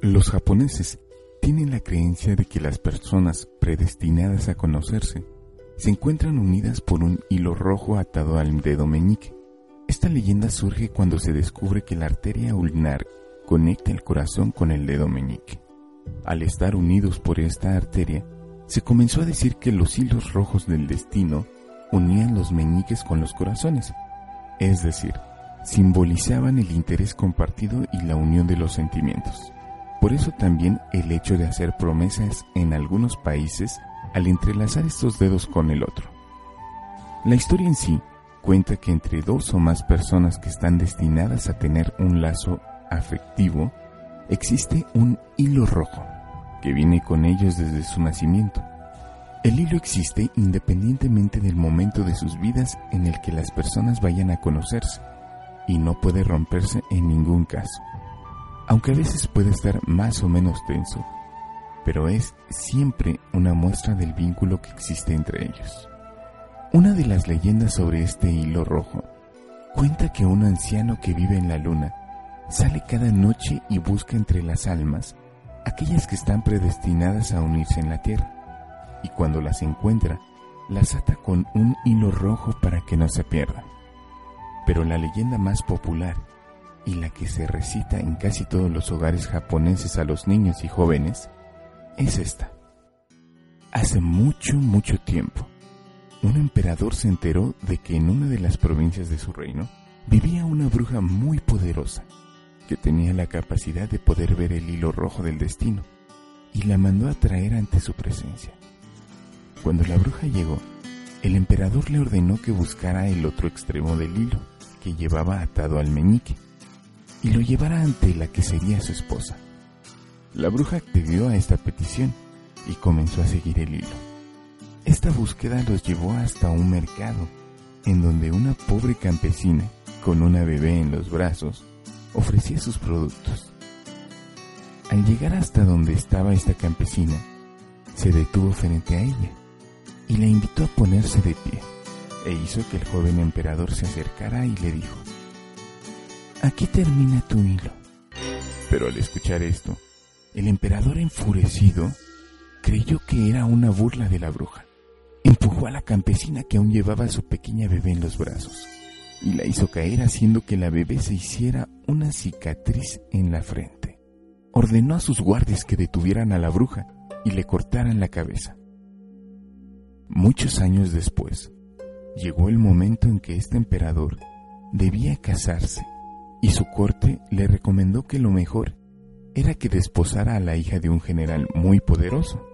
Los japoneses tienen la creencia de que las personas predestinadas a conocerse se encuentran unidas por un hilo rojo atado al dedo meñique. Esta leyenda surge cuando se descubre que la arteria ulnar conecta el corazón con el dedo meñique. Al estar unidos por esta arteria, se comenzó a decir que los hilos rojos del destino unían los meñiques con los corazones, es decir, simbolizaban el interés compartido y la unión de los sentimientos. Por eso también el hecho de hacer promesas en algunos países al entrelazar estos dedos con el otro. La historia en sí cuenta que entre dos o más personas que están destinadas a tener un lazo afectivo, existe un hilo rojo que viene con ellos desde su nacimiento. El hilo existe independientemente del momento de sus vidas en el que las personas vayan a conocerse y no puede romperse en ningún caso aunque a veces puede estar más o menos tenso, pero es siempre una muestra del vínculo que existe entre ellos. Una de las leyendas sobre este hilo rojo cuenta que un anciano que vive en la luna sale cada noche y busca entre las almas aquellas que están predestinadas a unirse en la tierra, y cuando las encuentra, las ata con un hilo rojo para que no se pierdan. Pero la leyenda más popular y la que se recita en casi todos los hogares japoneses a los niños y jóvenes es esta. Hace mucho, mucho tiempo, un emperador se enteró de que en una de las provincias de su reino vivía una bruja muy poderosa que tenía la capacidad de poder ver el hilo rojo del destino y la mandó a traer ante su presencia. Cuando la bruja llegó, el emperador le ordenó que buscara el otro extremo del hilo que llevaba atado al meñique y lo llevara ante la que sería su esposa. La bruja accedió a esta petición y comenzó a seguir el hilo. Esta búsqueda los llevó hasta un mercado, en donde una pobre campesina, con una bebé en los brazos, ofrecía sus productos. Al llegar hasta donde estaba esta campesina, se detuvo frente a ella y la invitó a ponerse de pie, e hizo que el joven emperador se acercara y le dijo, Aquí termina tu hilo. Pero al escuchar esto, el emperador enfurecido creyó que era una burla de la bruja. Empujó a la campesina que aún llevaba a su pequeña bebé en los brazos y la hizo caer haciendo que la bebé se hiciera una cicatriz en la frente. Ordenó a sus guardias que detuvieran a la bruja y le cortaran la cabeza. Muchos años después, llegó el momento en que este emperador debía casarse y su corte le recomendó que lo mejor era que desposara a la hija de un general muy poderoso.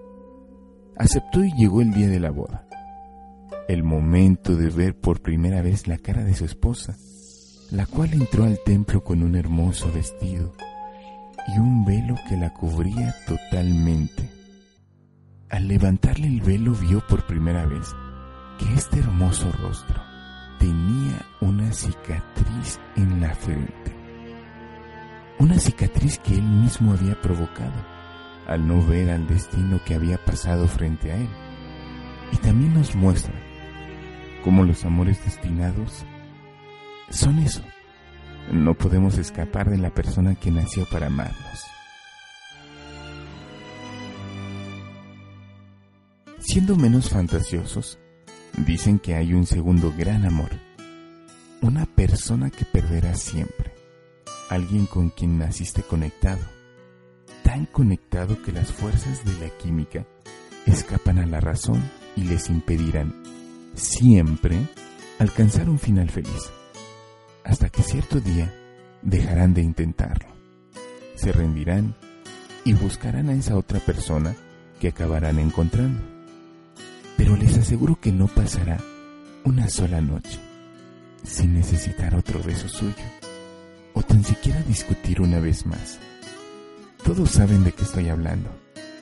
Aceptó y llegó el día de la boda. El momento de ver por primera vez la cara de su esposa, la cual entró al templo con un hermoso vestido y un velo que la cubría totalmente. Al levantarle el velo vio por primera vez que este hermoso rostro tenía una cicatriz en la frente. Una cicatriz que él mismo había provocado al no ver al destino que había pasado frente a él. Y también nos muestra cómo los amores destinados son eso. No podemos escapar de la persona que nació para amarnos. Siendo menos fantasiosos, Dicen que hay un segundo gran amor, una persona que perderás siempre, alguien con quien naciste conectado, tan conectado que las fuerzas de la química escapan a la razón y les impedirán siempre alcanzar un final feliz, hasta que cierto día dejarán de intentarlo, se rendirán y buscarán a esa otra persona que acabarán encontrando pero les aseguro que no pasará una sola noche sin necesitar otro beso suyo, o tan siquiera discutir una vez más. Todos saben de qué estoy hablando,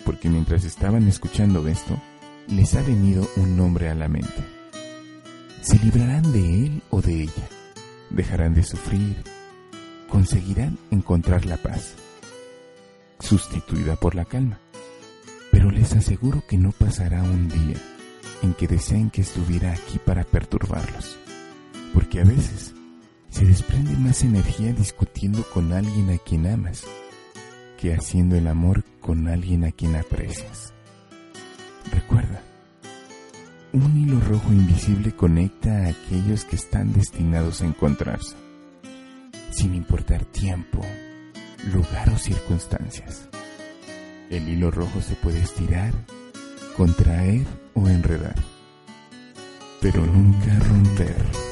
porque mientras estaban escuchando esto, les ha venido un nombre a la mente. Se librarán de él o de ella, dejarán de sufrir, conseguirán encontrar la paz, sustituida por la calma. Pero les aseguro que no pasará un día en que deseen que estuviera aquí para perturbarlos, porque a veces se desprende más energía discutiendo con alguien a quien amas que haciendo el amor con alguien a quien aprecias. Recuerda, un hilo rojo invisible conecta a aquellos que están destinados a encontrarse, sin importar tiempo, lugar o circunstancias. El hilo rojo se puede estirar, contraer o enredar, pero nunca romper.